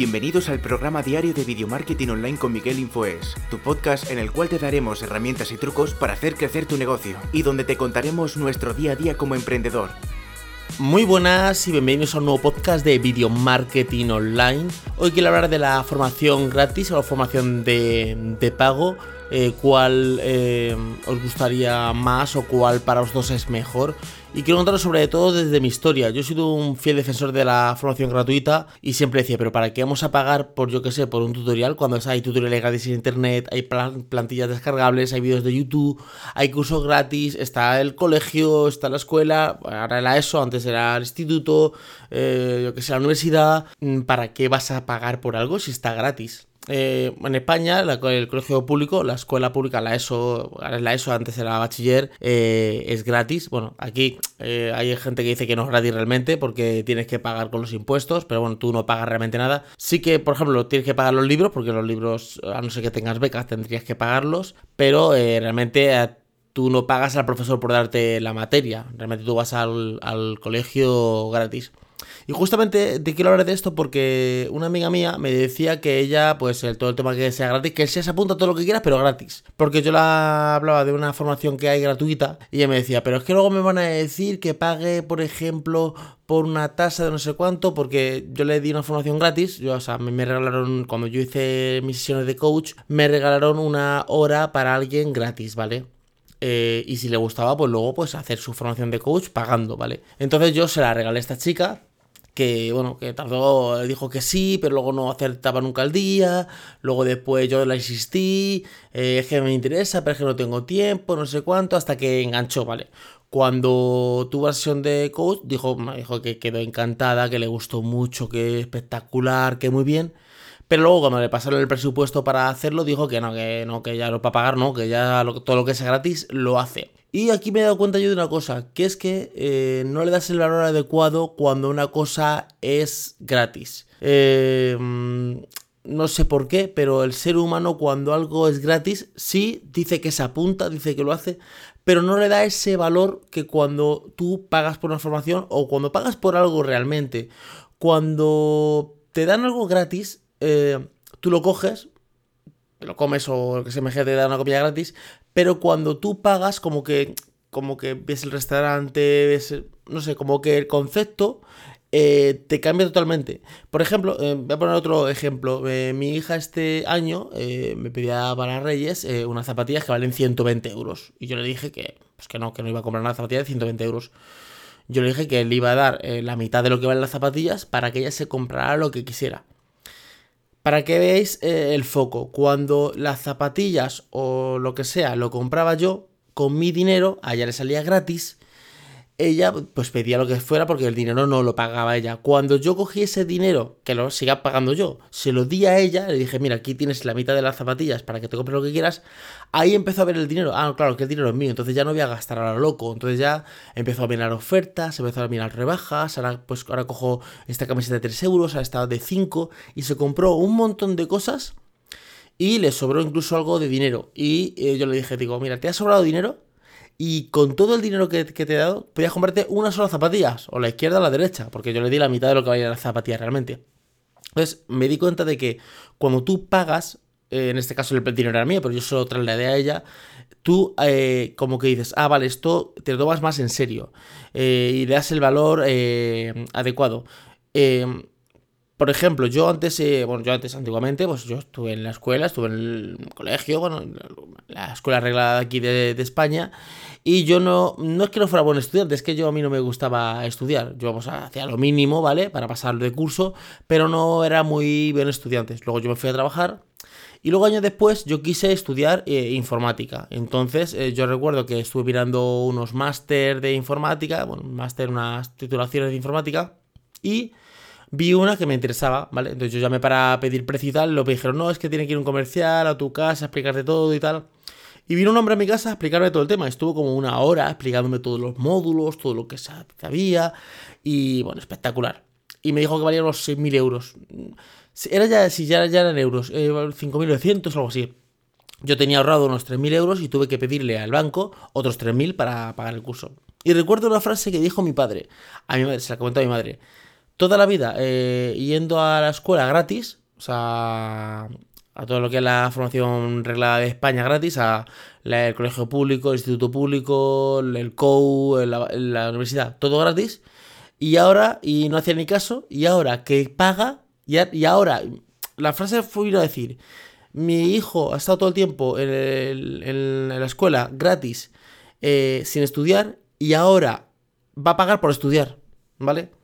Bienvenidos al programa diario de Video Marketing Online con Miguel Infoes, tu podcast en el cual te daremos herramientas y trucos para hacer crecer tu negocio y donde te contaremos nuestro día a día como emprendedor. Muy buenas y bienvenidos a un nuevo podcast de Video Marketing Online. Hoy quiero hablar de la formación gratis o la formación de, pago. Eh, cuál eh, os gustaría más o cuál para vosotros es mejor. Y quiero contaros sobre todo desde mi historia. Yo he sido un fiel defensor de la formación gratuita y siempre decía, pero ¿para qué vamos a pagar por, yo que sé, por un tutorial? Cuando hay tutoriales gratis en internet, hay plantillas descargables, hay vídeos de YouTube, hay cursos gratis, está el colegio, está la escuela, ahora era ESO, antes era el instituto, eh, yo que sé, la universidad. ¿Para qué vas a pagar por algo si está gratis? Eh, en España, el colegio público, la escuela pública, la ESO, la ESO antes era bachiller, eh, es gratis. Bueno, aquí eh, hay gente que dice que no es gratis realmente porque tienes que pagar con los impuestos, pero bueno, tú no pagas realmente nada. Sí que, por ejemplo, tienes que pagar los libros porque los libros, a no ser que tengas becas, tendrías que pagarlos, pero realmente tú no pagas al profesor por darte la materia, realmente tú vas al colegio gratis. Y justamente te quiero hablar de esto porque una amiga mía me decía que ella, pues el, todo el tema que sea gratis, que él se apunta todo lo que quieras, pero gratis. Porque yo la hablaba de una formación que hay gratuita y ella me decía, pero es que luego me van a decir que pague, por ejemplo, por una tasa de no sé cuánto, porque yo le di una formación gratis, yo, o sea, me, regalaron, cuando yo hice mis sesiones de coach, me regalaron una hora para alguien gratis, ¿vale? Eh, y si le gustaba, pues luego pues hacer su formación de coach pagando, ¿vale? Entonces yo se la regalé a esta chica que bueno, que tardó, dijo que sí, pero luego no acertaba nunca el día, luego después yo la insistí, eh, es que me interesa, pero es que no tengo tiempo, no sé cuánto, hasta que enganchó, ¿vale? Cuando tuvo la sesión de coach, dijo, dijo que quedó encantada, que le gustó mucho, que espectacular, que muy bien. Pero luego cuando le pasaron el presupuesto para hacerlo, dijo que no, que no, que ya lo para pagar, no, que ya todo lo que sea gratis lo hace. Y aquí me he dado cuenta yo de una cosa, que es que eh, no le das el valor adecuado cuando una cosa es gratis. Eh, mm, no sé por qué, pero el ser humano cuando algo es gratis, sí, dice que se apunta, dice que lo hace, pero no le da ese valor que cuando tú pagas por una formación o cuando pagas por algo realmente. Cuando te dan algo gratis, eh, tú lo coges, lo comes o lo que se me te da una copia gratis, pero cuando tú pagas como que como que ves el restaurante, ves, no sé, como que el concepto eh, te cambia totalmente. Por ejemplo, eh, voy a poner otro ejemplo. Eh, mi hija este año me pedía para Reyes unas zapatillas que valen 120 euros. Y yo le dije que, pues que no, que no iba a comprar una zapatilla de 120 euros. Yo le dije que le iba a dar la mitad de lo que valen las zapatillas para que ella se comprara lo que quisiera. Para que veáis eh, el foco, cuando las zapatillas o lo que sea lo compraba yo, con mi dinero, a ella le salía gratis, ella pues pedía lo que fuera porque el dinero no lo pagaba ella. Cuando yo cogí ese dinero, que lo siga pagando yo, se lo di a ella, le dije, mira, aquí tienes la mitad de las zapatillas para que te compres lo que quieras, ahí empezó a ver el dinero. Ah, claro, que el dinero es mío, entonces ya no voy a gastar a lo loco. Entonces ya empezó a mirar ofertas, empezó a mirar rebajas, ahora pues ahora cojo esta camiseta de 3 euros, ahora está de 5, y se compró un montón de cosas y le sobró incluso algo de dinero. Y eh, yo le dije, digo, mira, ¿te ha sobrado dinero? Y con todo el dinero que, te he dado, podías comprarte una sola zapatilla, o la izquierda o la derecha, porque yo le di la mitad de lo que valía la zapatilla realmente. Entonces me di cuenta de que cuando tú pagas, eh, en este caso el dinero era mío, pero yo solo trasladé a ella, tú eh, como que dices, ah, vale, esto te lo tomas más en serio eh, y le das el valor adecuado. Por ejemplo, yo antes, eh, bueno, yo antes antiguamente, pues yo estuve en la escuela, estuve en el colegio, bueno, la escuela arreglada aquí de, España, y yo no, no es que no fuera buen estudiante, es que yo a mí no me gustaba estudiar. Yo hacía lo mínimo, ¿vale? Para pasar de curso, pero no era muy buen estudiante. Luego yo me fui a trabajar. Y luego años después yo quise estudiar eh, informática. Entonces eh, yo recuerdo que estuve mirando unos máster de informática, bueno, máster, unas titulaciones de informática. Y vi una que me interesaba, ¿vale? Entonces yo llamé para pedir precio y tal, lo me dijeron, no, es que tiene que ir un comercial a tu casa, explicarte todo y tal. Y vino un hombre a mi casa a explicarme todo el tema. Estuvo como una hora explicándome todos los módulos, todo lo que sabía. Y bueno, espectacular. Y me dijo que valía unos 6.000 euros. Era ya, si ya, ya eran euros, eh, 5.900 o algo así. Yo tenía ahorrado unos 3.000 euros y tuve que pedirle al banco otros 3.000 para pagar el curso. Y recuerdo una frase que dijo mi padre. A mi madre, se la comentó a mi madre. Toda la vida eh, yendo a la escuela gratis, o sea, a todo lo que es la formación reglada de España gratis, a el colegio público, el instituto público, el COU, la, la, universidad, todo gratis. Y ahora, y no hacía ni caso, y ahora que paga, y, y ahora, la frase fue a decir, mi hijo ha estado todo el tiempo en, la escuela gratis, eh, sin estudiar, y ahora va a pagar por estudiar, ¿vale?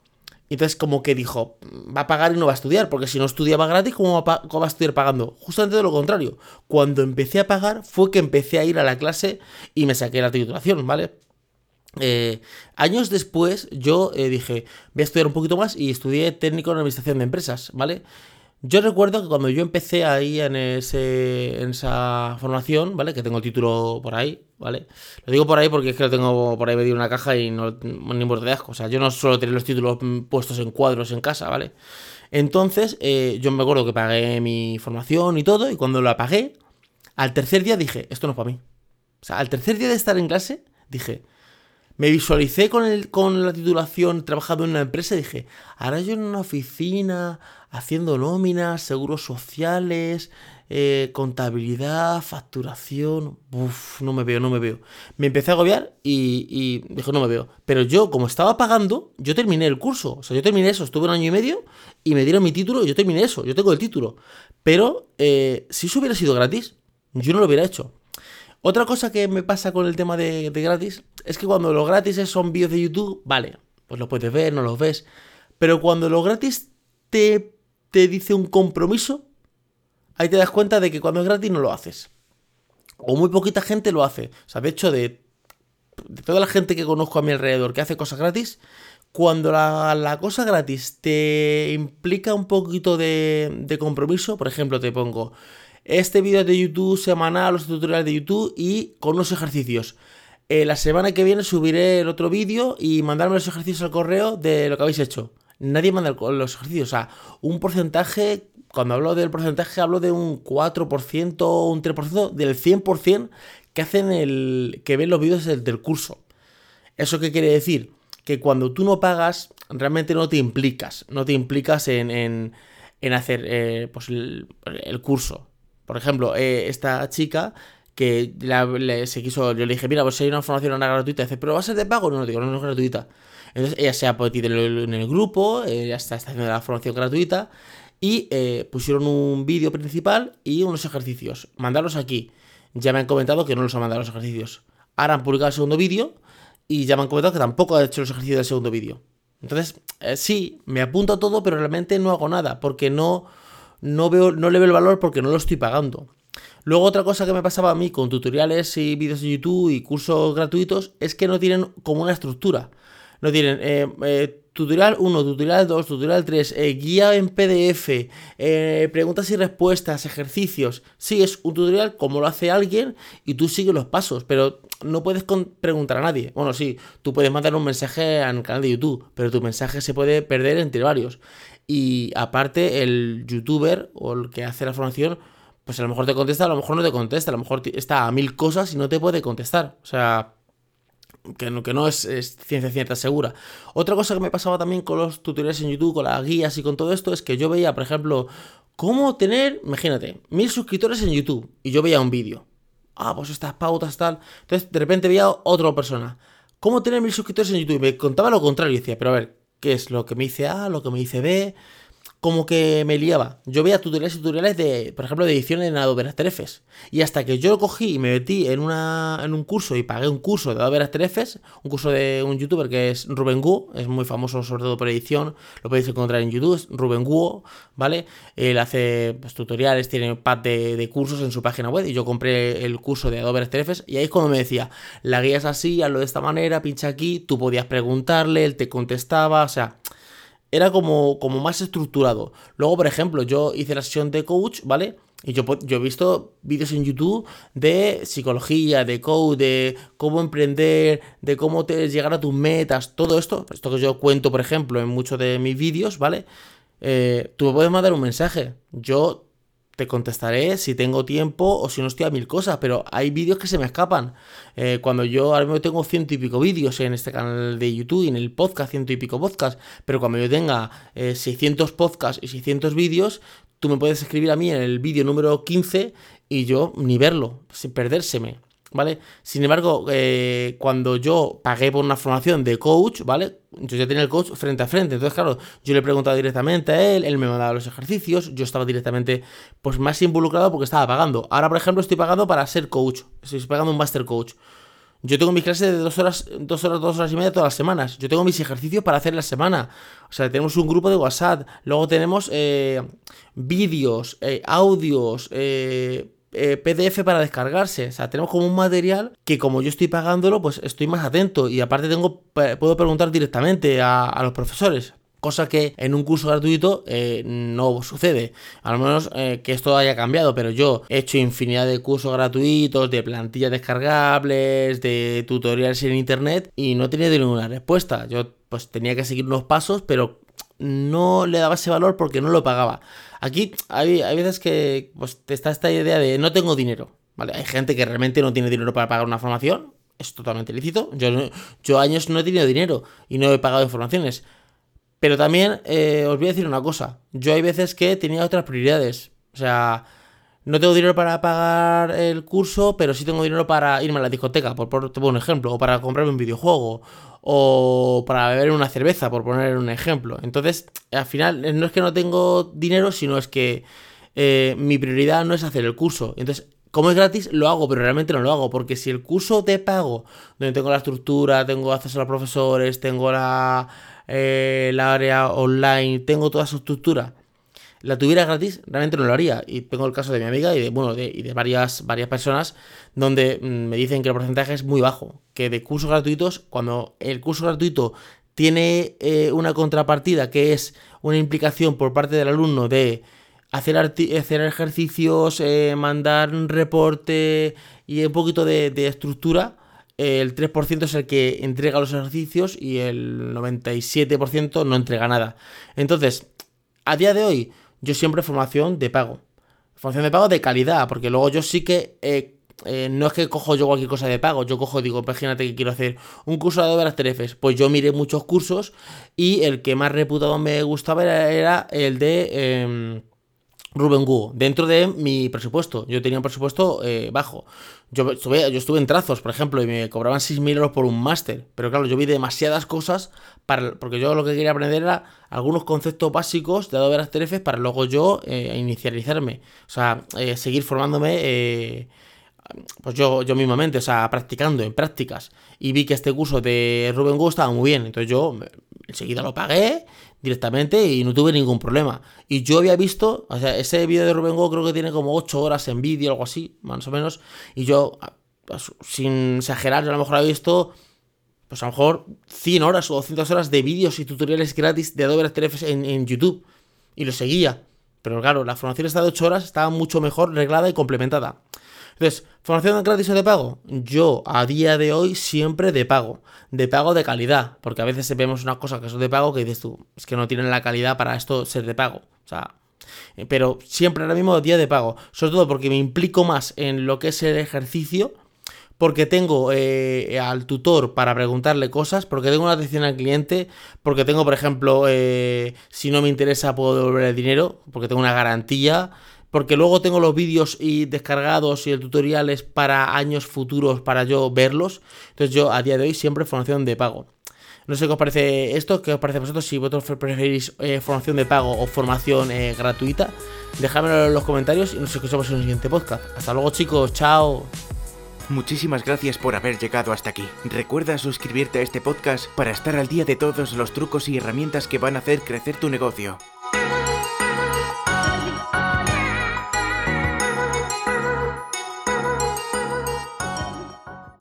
Entonces como que dijo, va a pagar y no va a estudiar, porque si no estudiaba gratis, ¿cómo va, a, estudiar pagando? Justamente de lo contrario. Cuando empecé a pagar fue que empecé a ir a la clase y me saqué la titulación, ¿vale? Eh, años después yo eh, dije, voy a estudiar un poquito más y estudié técnico en administración de empresas, ¿vale? Yo recuerdo que cuando yo empecé ahí en, ese, en esa formación, ¿vale? Que tengo el título por ahí, ¿vale? Lo digo por ahí porque es que lo tengo por ahí medio en una caja y no, ni importa de asco. O sea, yo no suelo tener los títulos puestos en cuadros en casa, ¿vale? Entonces, eh, yo me acuerdo que pagué mi formación y todo, y cuando la pagué, al tercer día dije, esto no es para mí. O sea, al tercer día de estar en clase, dije, me visualicé con, el, con la titulación trabajando en una empresa y dije, ahora yo en una oficina haciendo nóminas, seguros sociales, eh, contabilidad, facturación. Uf, no me veo, no me veo. Me empecé a agobiar y, y no me veo. Pero yo, como estaba pagando, yo terminé el curso. O sea, yo terminé eso, estuve un año y medio y me dieron mi título y yo terminé eso, yo tengo el título. Pero eh, si eso hubiera sido gratis, yo no lo hubiera hecho. Otra cosa que me pasa con el tema de, gratis es que cuando los gratis son vídeos de YouTube, vale, pues lo puedes ver, no los ves. Pero cuando los gratis te, te dice un compromiso, ahí te das cuenta de que cuando es gratis no lo haces. O muy poquita gente lo hace. O sea, de hecho, de, toda la gente que conozco a mi alrededor que hace cosas gratis, cuando la, cosa gratis te implica un poquito de, de compromiso, por ejemplo, te pongo, este vídeo de YouTube semanal, los tutoriales de YouTube y con unos ejercicios. Eh, la semana que viene subiré el otro vídeo y mandarme los ejercicios al correo de lo que habéis hecho. Nadie manda los ejercicios, o sea, un porcentaje, cuando hablo del porcentaje hablo de un 4% o un 3% del 100% que hacen el que ven los vídeos del, curso. ¿Eso qué quiere decir? Que cuando tú no pagas, realmente no te implicas, no te implicas en, hacer eh, pues el curso. Por ejemplo, eh, esta chica que se quiso, yo le dije, mira, pues hay una formación gratuita, dice, pero va a ser de pago, no, no digo, no, es gratuita. Entonces ella se ha metido en el, grupo, ella está, haciendo la formación gratuita y eh, pusieron un vídeo principal y unos ejercicios. Mandarlos aquí. Ya me han comentado que no los han mandado los ejercicios. Ahora han publicado el segundo vídeo y ya me han comentado que tampoco ha hecho los ejercicios del segundo vídeo. Entonces, eh, sí, me apunto a todo, pero realmente no hago nada porque no no, veo, no le veo el valor porque no lo estoy pagando. Luego otra cosa que me pasaba a mí con tutoriales y vídeos de YouTube y cursos gratuitos es que no tienen como una estructura. No tienen eh, eh, tutorial 1, tutorial 2, tutorial 3, eh, guía en PDF, preguntas y respuestas, ejercicios. Sí, es un tutorial como lo hace alguien y tú sigues los pasos, pero no puedes preguntar a nadie. Bueno, sí, tú puedes mandar un mensaje al canal de YouTube, pero tu mensaje se puede perder entre varios. Y aparte, el youtuber o el que hace la formación, pues a lo mejor te contesta, a lo mejor no te contesta, a lo mejor está a mil cosas y no te puede contestar. O sea, que no, que no es, ciencia cierta segura. Otra cosa que me pasaba también con los tutoriales en YouTube, con las guías y con todo esto, es que yo veía, por ejemplo, cómo tener, imagínate, mil suscriptores en YouTube. Y yo veía un vídeo. Ah, pues estas pautas, tal. Entonces, de repente veía otra persona. ¿Cómo tener mil suscriptores en YouTube? Y me contaba lo contrario. Y decía, pero a ver, qué es lo que me dice A, lo que me dice B, como que me liaba. Yo veía tutoriales y tutoriales de, por ejemplo, de edición en Adobe After Effects. Y hasta que yo lo cogí y me metí en, una, en un curso y pagué un curso de Adobe After Effects, un curso de un youtuber que es Ruben Guo, es muy famoso sobre todo por edición, lo podéis encontrar en YouTube, es Ruben Guo, ¿vale? Él hace pues, tutoriales, tiene un de, cursos en su página web y yo compré el curso de Adobe After Effects y ahí es cuando me decía, la guía es así, hazlo de esta manera, pincha aquí, tú podías preguntarle, él te contestaba, o sea era como, como más estructurado. Luego, por ejemplo, yo hice la sesión de coach, ¿vale? Y yo, yo he visto vídeos en YouTube de psicología, de coach, de cómo emprender, de cómo te, llegar a tus metas, todo esto. Esto que yo cuento, por ejemplo, en muchos de mis vídeos, ¿vale? Eh, tú me puedes mandar un mensaje. Yo te contestaré si tengo tiempo o si no estoy a mil cosas, pero hay vídeos que se me escapan. Eh, cuando yo ahora mismo tengo ciento y pico vídeos en este canal de YouTube y en el podcast, ciento y pico podcasts, pero cuando yo tenga 600 podcasts y 600 vídeos, tú me puedes escribir a mí en el vídeo número 15 y yo ni verlo, sin perdérseme. ¿Vale? Sin embargo, eh, cuando yo pagué por una formación de coach, ¿vale? Yo ya tenía el coach frente a frente, entonces claro, yo le preguntaba directamente a él, él me mandaba los ejercicios, yo estaba directamente pues más involucrado porque estaba pagando. Ahora, por ejemplo, estoy pagando para ser coach, estoy pagando un master coach. Yo tengo mis clases de dos horas, dos horas, dos horas y media todas las semanas. Yo tengo mis ejercicios para hacer la semana. O sea, tenemos un grupo de WhatsApp. Luego tenemos eh, vídeos, eh, audios, eh, eh, PDF para descargarse. O sea, tenemos como un material que como yo estoy pagándolo, pues estoy más atento. Y aparte tengo, puedo preguntar directamente a, los profesores. Cosa que en un curso gratuito eh, no sucede. A lo menos eh, que esto haya cambiado. Pero yo he hecho infinidad de cursos gratuitos, de plantillas descargables, de tutoriales en internet. Y no tenido ninguna respuesta. Yo pues tenía que seguir unos pasos, pero no le daba ese valor porque no lo pagaba. Aquí hay, veces que pues, está esta idea de no tengo dinero. ¿vale? Hay gente que realmente no tiene dinero para pagar una formación. Es totalmente lícito. Yo, yo años no he tenido dinero y no he pagado informaciones. Pero también eh, os voy a decir una cosa. Yo hay veces que tenía otras prioridades. O sea, no tengo dinero para pagar el curso, pero sí tengo dinero para irme a la discoteca, por, por, por un ejemplo, o para comprarme un videojuego, o para beber una cerveza, por poner un ejemplo. Entonces, al final, eh, no es que no tengo dinero, sino es que eh, mi prioridad no es hacer el curso. Entonces, como es gratis, lo hago, pero realmente no lo hago, porque si el curso te pago, donde tengo la estructura, tengo acceso a los profesores, tengo la, eh, la área online, tengo toda su estructura, la tuviera gratis, realmente no lo haría. Y tengo el caso de mi amiga y de, bueno, de, y de varias, varias personas donde mm, me dicen que el porcentaje es muy bajo. Que de cursos gratuitos, cuando el curso gratuito tiene eh, una contrapartida que es una implicación por parte del alumno de hacer, hacer ejercicios, eh, mandar un reporte y un poquito de, de estructura, el 3% es el que entrega los ejercicios y el 97% no entrega nada. Entonces, a día de hoy, yo siempre formación de pago. Formación de pago de calidad, porque luego yo sí que... Eh, eh, no es que cojo yo cualquier cosa de pago, yo cojo, digo, imagínate que quiero hacer un curso de Adobe After pues yo miré muchos cursos y el que más reputado me gustaba era, el de eh, Rubén Gu, dentro de mi presupuesto. Yo tenía un presupuesto eh, bajo. Yo estuve, yo estuve en trazos, por ejemplo, y me cobraban 6.000 euros por un máster. Pero claro, yo vi demasiadas cosas para, porque yo lo que quería aprender era algunos conceptos básicos de Adobe After Effects para luego yo eh, inicializarme. O sea, eh, seguir formándome eh, pues yo, yo mismamente, o sea, practicando en prácticas. Y vi que este curso de Rubén Gu estaba muy bien. Entonces yo enseguida lo pagué directamente y no tuve ningún problema. Y yo había visto, o sea, ese vídeo de Rubén Go creo que tiene como 8 horas en vídeo, algo así, más o menos. Y yo, sin exagerar, yo a lo mejor había visto, pues a lo mejor 100 horas o 200 horas de vídeos y tutoriales gratis de Adobe After Effects en, en YouTube. Y lo seguía. Pero claro, la formación esta de 8 horas estaba mucho mejor reglada y complementada. Entonces, ¿formación gratis o de pago? Yo, a día de hoy, siempre de pago. De pago de calidad. Porque a veces vemos una cosa que son de pago que dices tú, es que no tienen la calidad para esto ser de pago. O sea, eh, pero siempre ahora mismo día de pago. Sobre todo porque me implico más en lo que es el ejercicio. Porque tengo eh, al tutor para preguntarle cosas, porque tengo una atención al cliente, porque tengo, por ejemplo, eh, si no me interesa puedo devolver el dinero, porque tengo una garantía, porque luego tengo los vídeos y descargados y tutoriales para años futuros para yo verlos. Entonces yo a día de hoy siempre formación de pago. No sé qué os parece esto, qué os parece a vosotros, si vosotros preferís eh, formación de pago o formación eh, gratuita. Dejadmelo en los comentarios y nos escuchamos en el siguiente podcast. Hasta luego chicos, chao. Muchísimas gracias por haber llegado hasta aquí. Recuerda suscribirte a este podcast para estar al día de todos los trucos y herramientas que van a hacer crecer tu negocio.